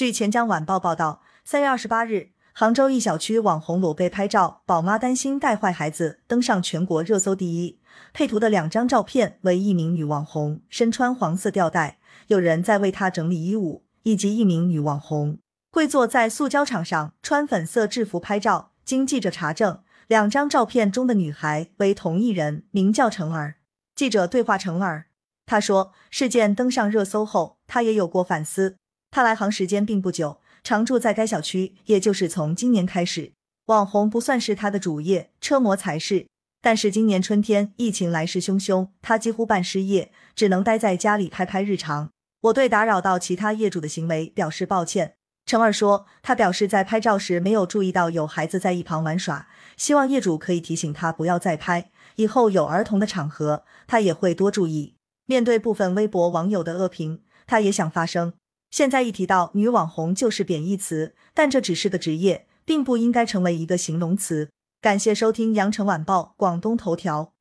据钱江晚报报道，三月二十八日，杭州一小区网红裸背拍照，宝妈担心带坏孩子，登上全国热搜第一。配图的两张照片为一名女网红身穿黄色吊带，有人在为她整理衣物，以及一名女网红跪坐在塑胶场上穿粉色制服拍照。经记者查证，两张照片中的女孩为同一人，名叫程儿。记者对话程儿，他说事件登上热搜后，他也有过反思。他来杭时间并不久，常住在该小区，也就是从今年开始，网红不算是他的主业，车模才是。但是今年春天疫情来势汹汹，他几乎半失业，只能待在家里拍拍日常。我对打扰到其他业主的行为表示抱歉。陈二说，他表示在拍照时没有注意到有孩子在一旁玩耍，希望业主可以提醒他不要再拍，以后有儿童的场合他也会多注意。面对部分微博网友的恶评，他也想发声。现在一提到女网红就是贬义词，但这只是个职业，并不应该成为一个形容词。感谢收听羊城晚报广东头条。